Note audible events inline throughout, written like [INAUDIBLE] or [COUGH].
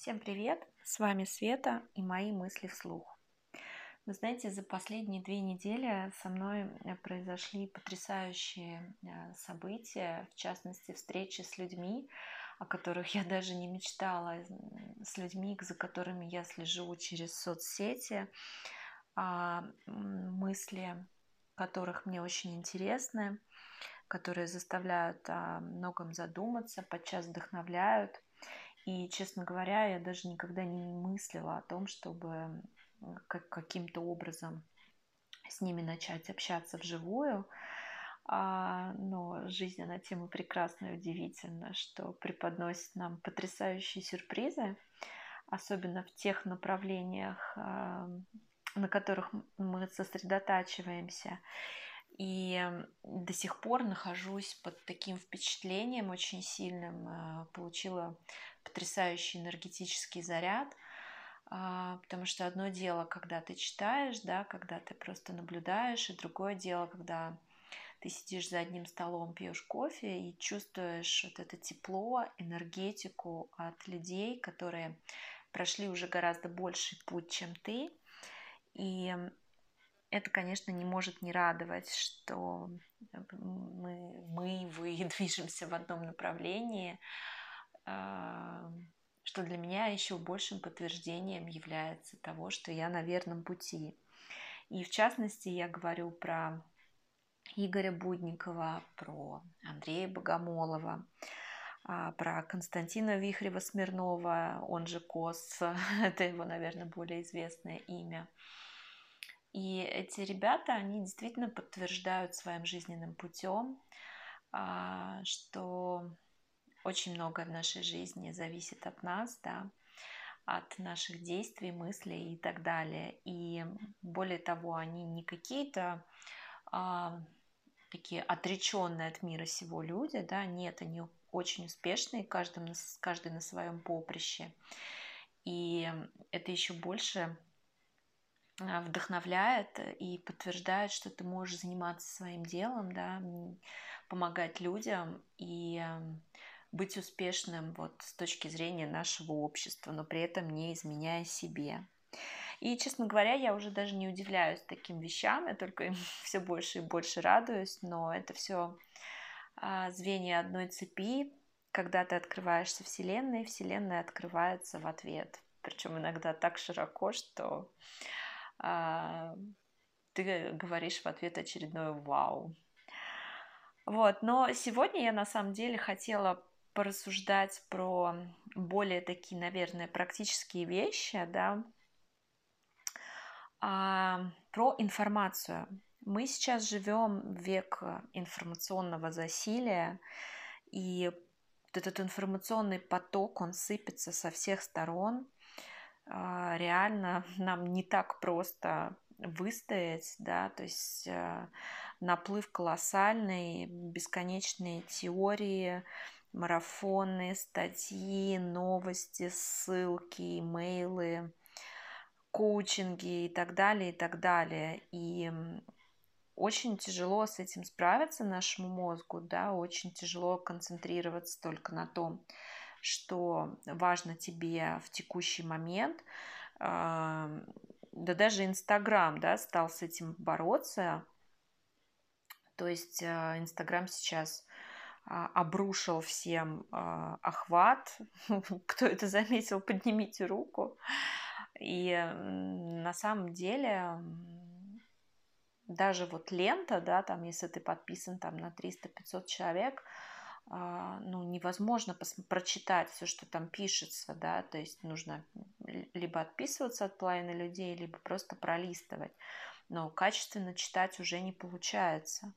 Всем привет! С вами Света и мои мысли вслух. Вы знаете, за последние две недели со мной э, произошли потрясающие э, события, в частности, встречи с людьми, о которых я даже не мечтала, с людьми, за которыми я слежу через соцсети, а, мысли которых мне очень интересны, которые заставляют о многом задуматься, подчас вдохновляют – и, честно говоря, я даже никогда не мыслила о том, чтобы как, каким-то образом с ними начать общаться вживую. А, но жизнь, она тема прекрасная и удивительна, что преподносит нам потрясающие сюрпризы, особенно в тех направлениях, а, на которых мы сосредотачиваемся. И до сих пор нахожусь под таким впечатлением очень сильным. А, получила потрясающий энергетический заряд, а, потому что одно дело, когда ты читаешь, да, когда ты просто наблюдаешь, и другое дело, когда ты сидишь за одним столом, пьешь кофе и чувствуешь вот это тепло, энергетику от людей, которые прошли уже гораздо больший путь, чем ты. И это, конечно, не может не радовать, что мы, мы вы [LAUGHS] движемся в одном направлении, что для меня еще большим подтверждением является того, что я на верном пути. И в частности, я говорю про Игоря Будникова, про Андрея Богомолова, а, про Константина Вихрева-Смирнова, он же Кос, [LAUGHS] это его, наверное, более известное имя. И эти ребята, они действительно подтверждают своим жизненным путем, а, что очень многое в нашей жизни зависит от нас, да, от наших действий, мыслей и так далее. И более того, они не какие-то а, такие отреченные от мира сего люди, да, нет, они очень успешные, каждый, каждый на своем поприще. И это еще больше а, вдохновляет и подтверждает, что ты можешь заниматься своим делом, да, помогать людям и быть успешным вот с точки зрения нашего общества, но при этом не изменяя себе. И, честно говоря, я уже даже не удивляюсь таким вещам, я только им [LAUGHS] все больше и больше радуюсь, но это все а, звенья одной цепи. Когда ты открываешься Вселенной, Вселенная открывается в ответ. Причем иногда так широко, что а, ты говоришь в ответ очередное вау. Вот, но сегодня я на самом деле хотела порассуждать про более такие, наверное, практические вещи, да, а, про информацию. Мы сейчас живем век информационного засилия, и этот информационный поток, он сыпется со всех сторон. А, реально [LAUGHS] нам не так просто выстоять, да, то есть а, наплыв колоссальный, бесконечные теории, марафоны, статьи, новости, ссылки, имейлы, коучинги и так далее, и так далее. И очень тяжело с этим справиться нашему мозгу, да, очень тяжело концентрироваться только на том, что важно тебе в текущий момент. Да даже Инстаграм, да, стал с этим бороться. То есть а, Инстаграм сейчас обрушил всем а, охват. [LAUGHS] Кто это заметил, поднимите руку. И на самом деле даже вот лента, да, там, если ты подписан там на 300-500 человек, а, ну, невозможно прочитать все, что там пишется, да, то есть нужно либо отписываться от половины людей, либо просто пролистывать. Но качественно читать уже не получается.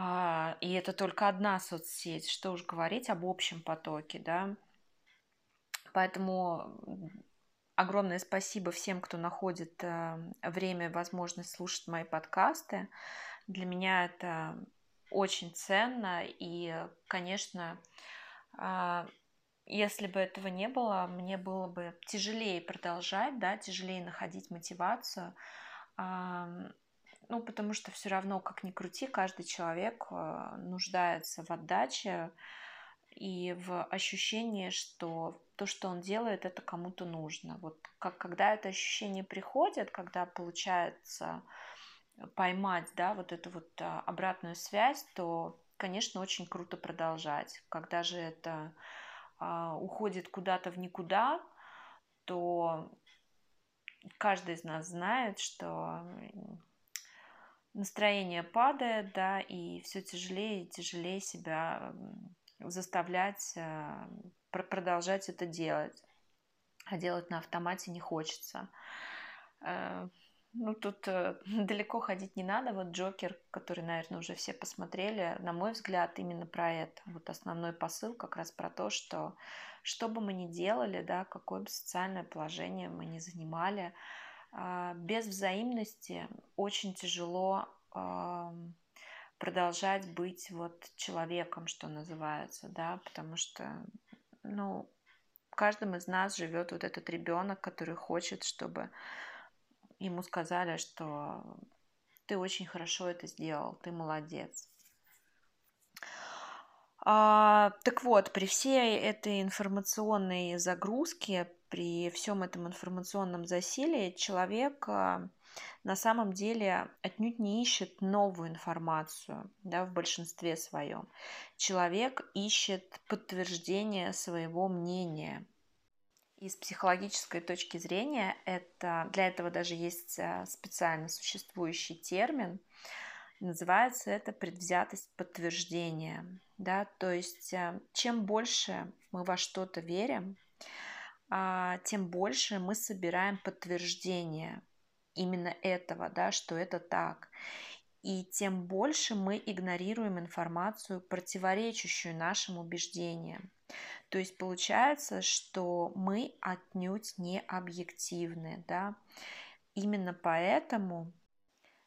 А, и это только одна соцсеть, что уж говорить об общем потоке, да. Поэтому огромное спасибо всем, кто находит э, время и возможность слушать мои подкасты. Для меня это очень ценно, и, конечно, а, если бы этого не было, мне было бы тяжелее продолжать, да, тяжелее находить мотивацию, ну, потому что все равно, как ни крути, каждый человек э, нуждается в отдаче и в ощущении, что то, что он делает, это кому-то нужно. Вот как когда это ощущение приходит, когда получается поймать, да, вот эту вот а, обратную связь, то, конечно, очень круто продолжать. Когда же это а, уходит куда-то в никуда, то каждый из нас знает, что настроение падает, да, и все тяжелее и тяжелее себя заставлять а, продолжать это делать. А делать на автомате не хочется. Э, ну, тут э, [LAUGHS] далеко ходить не надо. Вот Джокер, который, наверное, уже все посмотрели, на мой взгляд, именно про это. Вот основной посыл как раз про то, что что бы мы ни делали, да, какое бы социальное положение мы ни занимали, без взаимности очень тяжело продолжать быть вот человеком, что называется, да, потому что, ну, в из нас живет вот этот ребенок, который хочет, чтобы ему сказали, что ты очень хорошо это сделал, ты молодец. А, так вот, при всей этой информационной загрузке, при всем этом информационном засилии человек а, на самом деле отнюдь не ищет новую информацию да, в большинстве своем. Человек ищет подтверждение своего мнения. И с психологической точки зрения это, для этого даже есть а, специально существующий термин, называется это предвзятость подтверждения. Да? То есть а, чем больше мы во что-то верим, а, тем больше мы собираем подтверждение именно этого, да, что это так. И тем больше мы игнорируем информацию, противоречащую нашим убеждениям. То есть получается, что мы отнюдь не объективны, да. Именно поэтому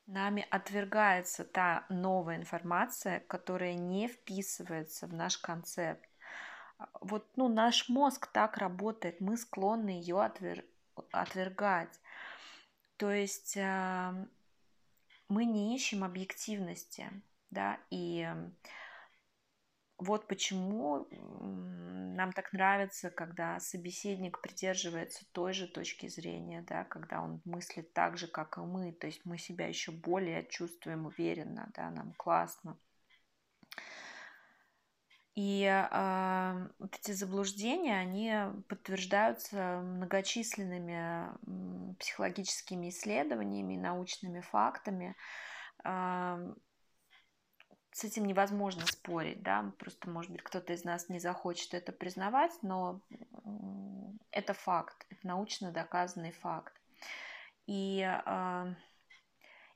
нами отвергается та новая информация, которая не вписывается в наш концепт. Вот ну, наш мозг так работает, мы склонны ее отвер... отвергать. То есть мы не ищем объективности, да, и вот почему нам так нравится, когда собеседник придерживается той же точки зрения, да, когда он мыслит так же, как и мы, то есть мы себя еще более чувствуем уверенно, да, нам классно. И э, вот эти заблуждения, они подтверждаются многочисленными психологическими исследованиями, научными фактами. Э, с этим невозможно спорить, да, просто, может быть, кто-то из нас не захочет это признавать, но это факт, это научно доказанный факт. И э,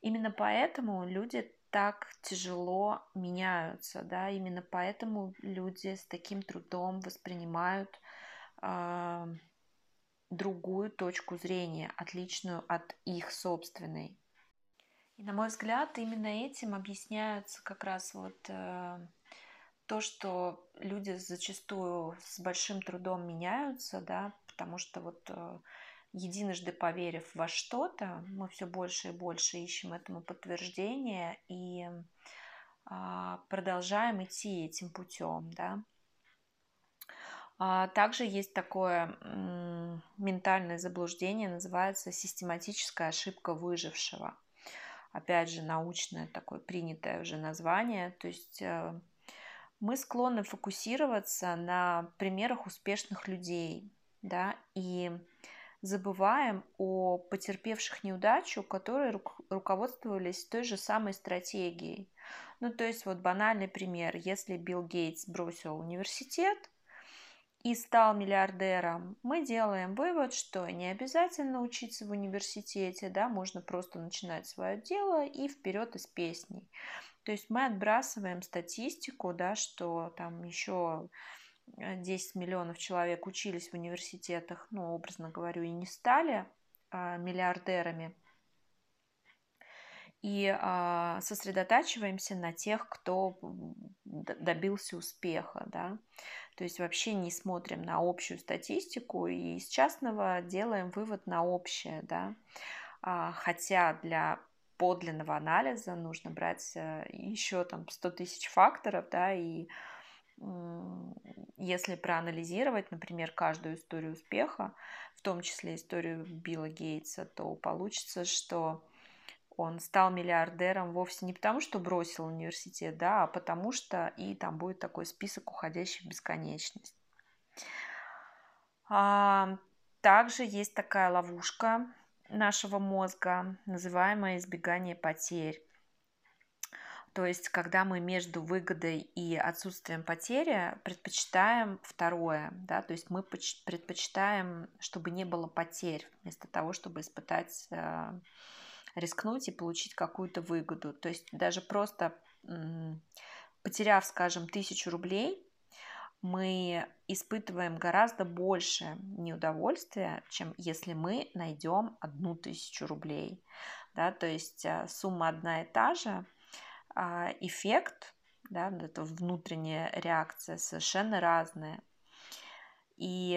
именно поэтому люди так тяжело меняются, да, именно поэтому люди с таким трудом воспринимают э, другую точку зрения, отличную от их собственной. И на мой взгляд, именно этим объясняется как раз вот э, то, что люди зачастую с большим трудом меняются, да, потому что вот э, единожды поверив во что-то, мы все больше и больше ищем этому подтверждение и а, продолжаем идти этим путем, да. А также есть такое ментальное заблуждение, называется систематическая ошибка выжившего. Опять же, научное такое принятое уже название. То есть э, мы склонны фокусироваться на примерах успешных людей, да, и забываем о потерпевших неудачу, которые руководствовались той же самой стратегией. Ну, то есть вот банальный пример. Если Билл Гейтс бросил университет и стал миллиардером, мы делаем вывод, что не обязательно учиться в университете, да, можно просто начинать свое дело и вперед из песней. То есть мы отбрасываем статистику, да, что там еще 10 миллионов человек учились в университетах, ну, образно говорю, и не стали а, миллиардерами. И а, сосредотачиваемся на тех, кто добился успеха, да. То есть вообще не смотрим на общую статистику и из частного делаем вывод на общее, да. А, хотя для подлинного анализа нужно брать э, еще там 100 тысяч факторов, да, и если проанализировать, например, каждую историю успеха, в том числе историю Билла Гейтса, то получится, что он стал миллиардером вовсе не потому, что бросил университет, да, а потому что и там будет такой список, уходящий в бесконечность. А, также есть такая ловушка нашего мозга, называемая избегание потерь. То есть, когда мы между выгодой и отсутствием потери предпочитаем второе, да, то есть мы предпочитаем, чтобы не было потерь, вместо того, чтобы испытать, э, рискнуть и получить какую-то выгоду. То есть даже просто потеряв, скажем, тысячу рублей, мы испытываем гораздо больше неудовольствия, чем если мы найдем одну тысячу рублей. Да, то есть э, сумма одна и та же, а, эффект, да, это внутренняя реакция совершенно разная. И,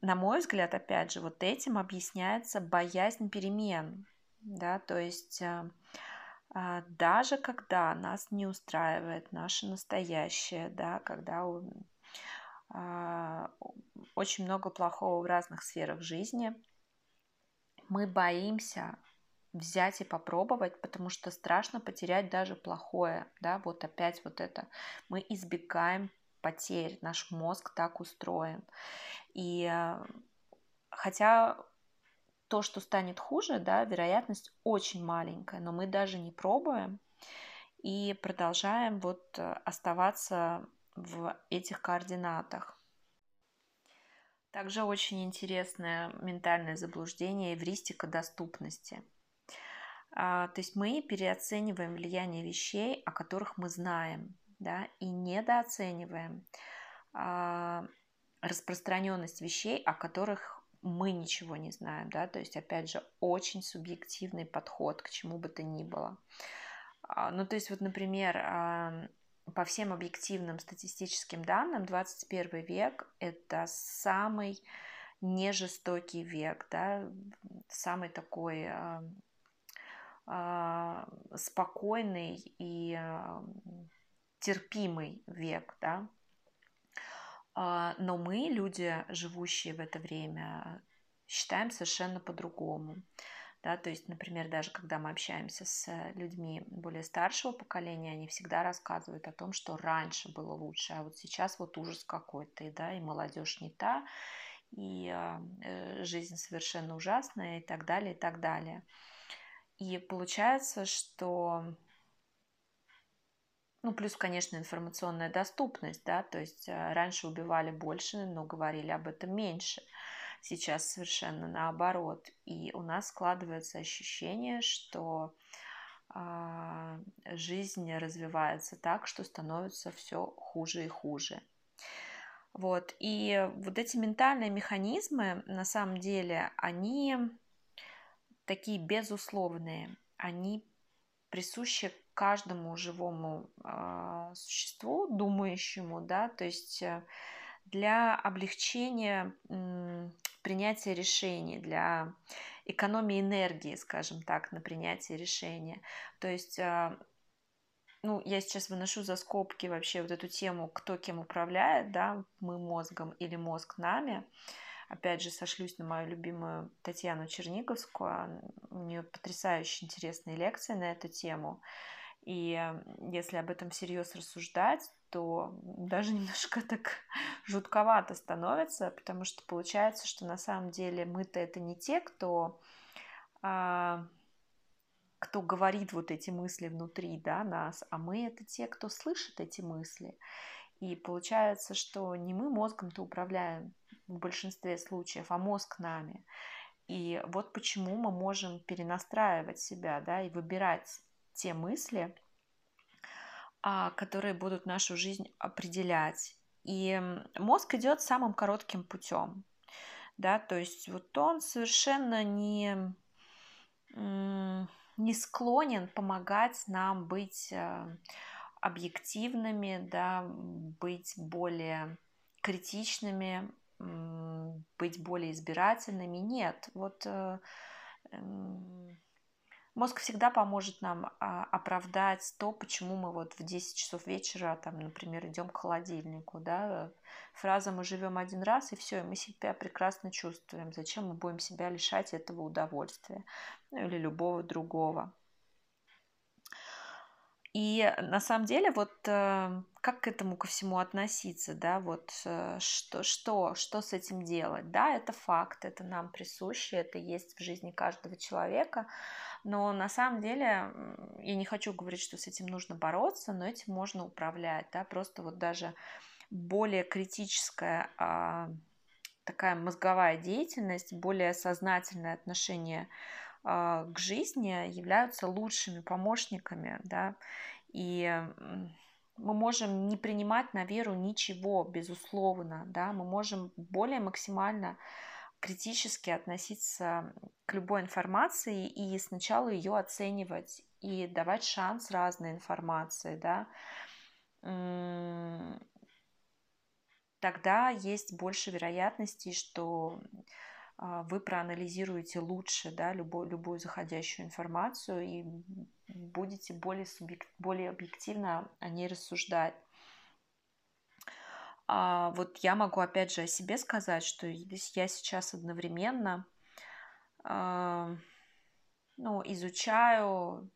на мой взгляд, опять же, вот этим объясняется боязнь перемен. Да, то есть а, а, даже когда нас не устраивает наше настоящее, да, когда очень много плохого в разных сферах жизни, мы боимся взять и попробовать, потому что страшно потерять даже плохое, да, вот опять вот это. Мы избегаем потерь, наш мозг так устроен. И хотя то, что станет хуже, да, вероятность очень маленькая, но мы даже не пробуем и продолжаем вот э, оставаться в этих координатах. Также очень интересное ментальное заблуждение эвристика доступности – а, то есть мы переоцениваем влияние вещей, о которых мы знаем, да, и недооцениваем а, распространенность вещей, о которых мы ничего не знаем, да, то есть, опять же, очень субъективный подход к чему бы то ни было. А, ну, то есть, вот, например, по всем объективным статистическим данным, 21 век – это самый нежестокий век, да, самый такой а, спокойный и терпимый век, да. А, но мы, люди, живущие в это время, считаем совершенно по-другому. Да, то есть, например, даже когда мы общаемся с людьми более старшего поколения, они всегда рассказывают о том, что раньше было лучше, а вот сейчас вот ужас какой-то, да, и молодежь не та, и э, жизнь совершенно ужасная, и так далее, и так далее. И получается, что ну, плюс, конечно, информационная доступность, да, то есть э, раньше убивали больше, но говорили об этом меньше. Сейчас совершенно наоборот. И у нас складывается ощущение, что э, жизнь развивается так, что становится все хуже и хуже. Вот. И вот эти ментальные механизмы, на самом деле, они такие безусловные, они присущи каждому живому э, существу, думающему, да, то есть э, для облегчения э, принятия решений, для экономии энергии, скажем так, на принятие решения. То есть, э, ну, я сейчас выношу за скобки вообще вот эту тему, кто кем управляет, да, мы мозгом или мозг нами. Э, Опять же, сошлюсь на мою любимую Татьяну Черниговскую. У нее потрясающе интересные лекции на эту тему. И если об этом всерьез рассуждать, то даже [LAUGHS] немножко так жутковато становится, потому что получается, что на самом деле мы-то это не те, кто, а, кто говорит вот эти мысли внутри да, нас, а мы это те, кто слышит эти мысли. И получается, что не мы мозгом-то управляем в большинстве случаев, а мозг нами. И вот почему мы можем перенастраивать себя, да, и выбирать те мысли, а, которые будут нашу жизнь определять. И мозг идет самым коротким путем, да, то есть вот он совершенно не не склонен помогать нам быть э, объективными, да, быть более критичными, быть более избирательными. Нет, вот э, Мозг всегда поможет нам а, оправдать то, почему мы вот в 10 часов вечера, там, например, идем к холодильнику, да, фраза «мы живем один раз» и все, и мы себя прекрасно чувствуем. Зачем мы будем себя лишать этого удовольствия, ну или любого другого. И на самом деле, вот э, как к этому ко всему относиться, да, вот э, что, что, что с этим делать, да, это факт, это нам присуще, это есть в жизни каждого человека, но на самом деле я не хочу говорить, что с этим нужно бороться, но этим можно управлять, да, просто вот даже более критическая а, такая мозговая деятельность, более сознательное отношение а, к жизни являются лучшими помощниками, да, и мы можем не принимать на веру ничего, безусловно, да, мы можем более максимально критически относиться к любой информации и сначала ее оценивать и давать шанс разной информации, да, тогда есть больше вероятностей, что а, вы проанализируете лучше да, любую, любую заходящую информацию и будете более, субъект, более объективно о ней рассуждать. А вот я могу опять же о себе сказать, что я сейчас одновременно э, ну, изучаю,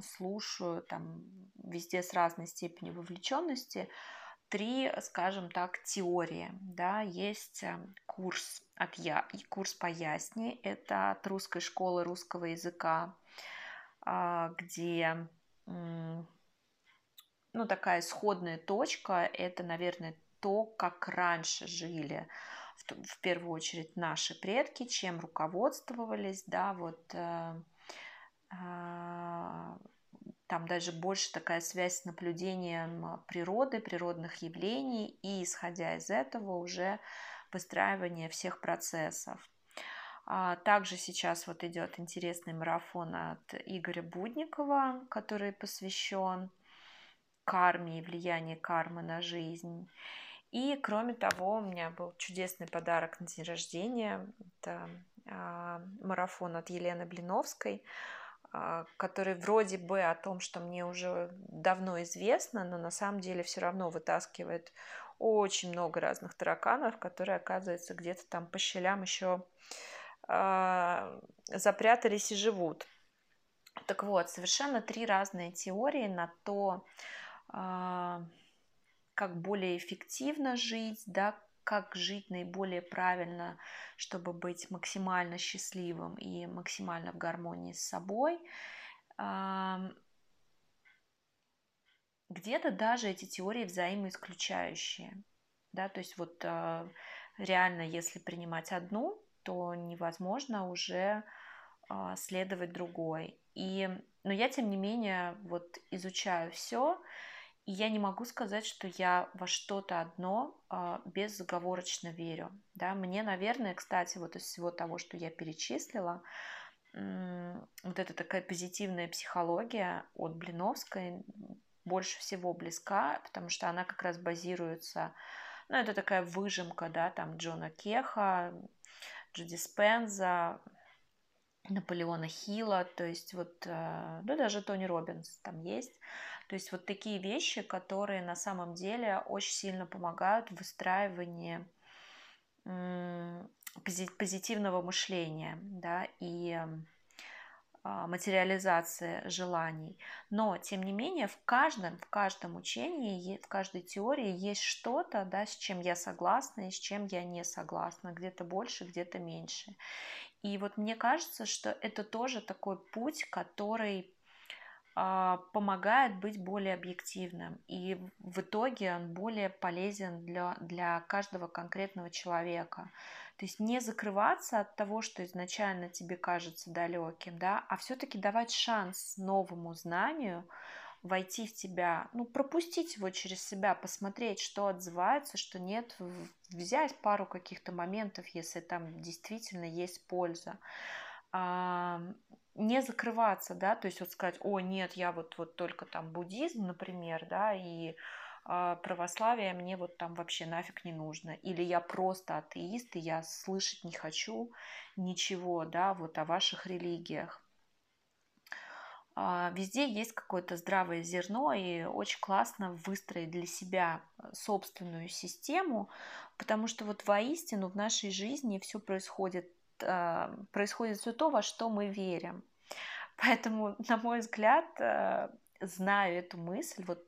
слушаю там везде с разной степенью вовлеченности три, скажем так, теории. Да, есть э, курс от я, курс по Ясни, это от русской школы русского языка, а, где ну, такая исходная точка, это, наверное, то, как раньше жили в, первую очередь наши предки, чем руководствовались, да, вот э, э, там даже больше такая связь с наблюдением природы, природных явлений, и исходя из этого уже выстраивание всех процессов. А также сейчас вот идет интересный марафон от Игоря Будникова, который посвящен карме и влиянию кармы на жизнь. И кроме того, у меня был чудесный подарок на день рождения. Это а, марафон от Елены Блиновской а, который вроде бы о том, что мне уже давно известно, но на самом деле все равно вытаскивает очень много разных тараканов, которые, оказывается, где-то там по щелям еще э, запрятались и живут. Так вот, совершенно три разные теории на то, э, как более эффективно жить, да, как жить наиболее правильно, чтобы быть максимально счастливым и максимально в гармонии с собой. Где-то даже эти теории взаимоисключающие. Да, то есть вот а, реально, если принимать одну, то невозможно уже а, следовать другой. И, но я, тем не менее, вот изучаю все, и я не могу сказать, что я во что-то одно э, безоговорочно верю. Да? Мне, наверное, кстати, вот из всего того, что я перечислила, э, вот эта такая позитивная психология от Блиновской больше всего близка, потому что она как раз базируется, ну, это такая выжимка, да, там Джона Кеха, Джуди Спенза, Наполеона Хилла, то есть вот, э, ну, даже Тони Робинс там есть. То есть вот такие вещи, которые на самом деле очень сильно помогают в выстраивании позитивного мышления да, и а, материализации желаний. Но, тем не менее, в каждом, в каждом учении, в каждой теории есть что-то, да, с чем я согласна и с чем я не согласна. Где-то больше, где-то меньше. И вот мне кажется, что это тоже такой путь, который помогает быть более объективным. И в итоге он более полезен для, для каждого конкретного человека. То есть не закрываться от того, что изначально тебе кажется далеким, да, а все-таки давать шанс новому знанию войти в тебя, ну, пропустить его через себя, посмотреть, что отзывается, что нет, взять пару каких-то моментов, если там действительно есть польза не закрываться, да, то есть вот сказать, о, нет, я вот, вот только там буддизм, например, да, и э, православие мне вот там вообще нафиг не нужно, или я просто атеист, и я слышать не хочу ничего, да, вот о ваших религиях. а, везде есть какое-то здравое зерно, и очень классно выстроить для себя э, собственную систему, потому что вот воистину в нашей жизни все происходит, происходит все то, во что мы верим. Поэтому, [LAUGHS] на мой взгляд, э, знаю эту мысль, вот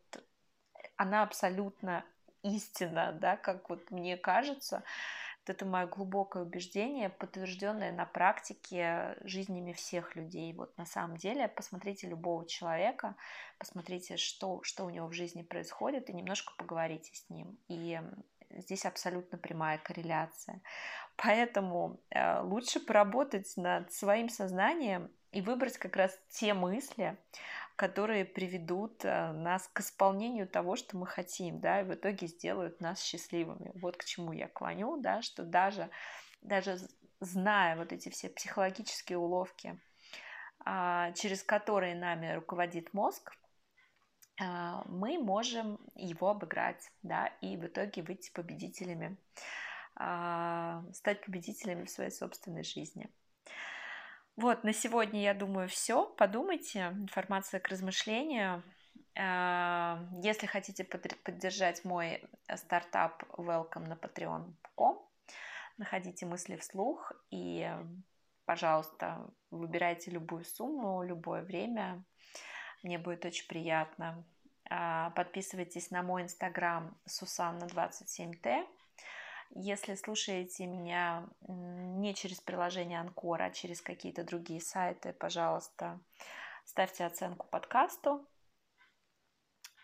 она абсолютно истина, да, как вот мне кажется, это мое глубокое убеждение, подтвержденное на практике жизнями всех людей. Вот на самом деле посмотрите любого человека, посмотрите, что, что у него в жизни происходит, и немножко поговорите с ним. И здесь абсолютно прямая корреляция. Поэтому э, лучше поработать над своим сознанием и выбрать как раз те мысли, которые приведут э, нас к исполнению того, что мы хотим, да, и в итоге сделают нас счастливыми. Вот к чему я клоню, да, что даже, даже зная вот эти все психологические уловки, а, через которые нами руководит мозг, мы можем его обыграть, да, и в итоге выйти победителями, а, стать победителями в своей собственной жизни. Вот, на сегодня, я думаю, все. Подумайте. Информация к размышлению. А, если хотите поддержать мой стартап, welcome на patreon.com. Находите мысли вслух и, пожалуйста, выбирайте любую сумму, любое время. Мне будет очень приятно. А, подписывайтесь на мой инстаграм Сусанна27Т. Если слушаете меня не через приложение Анкор, а через какие-то другие сайты, пожалуйста, ставьте оценку подкасту.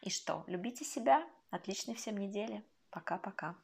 И что, любите себя. Отличной всем недели. Пока-пока.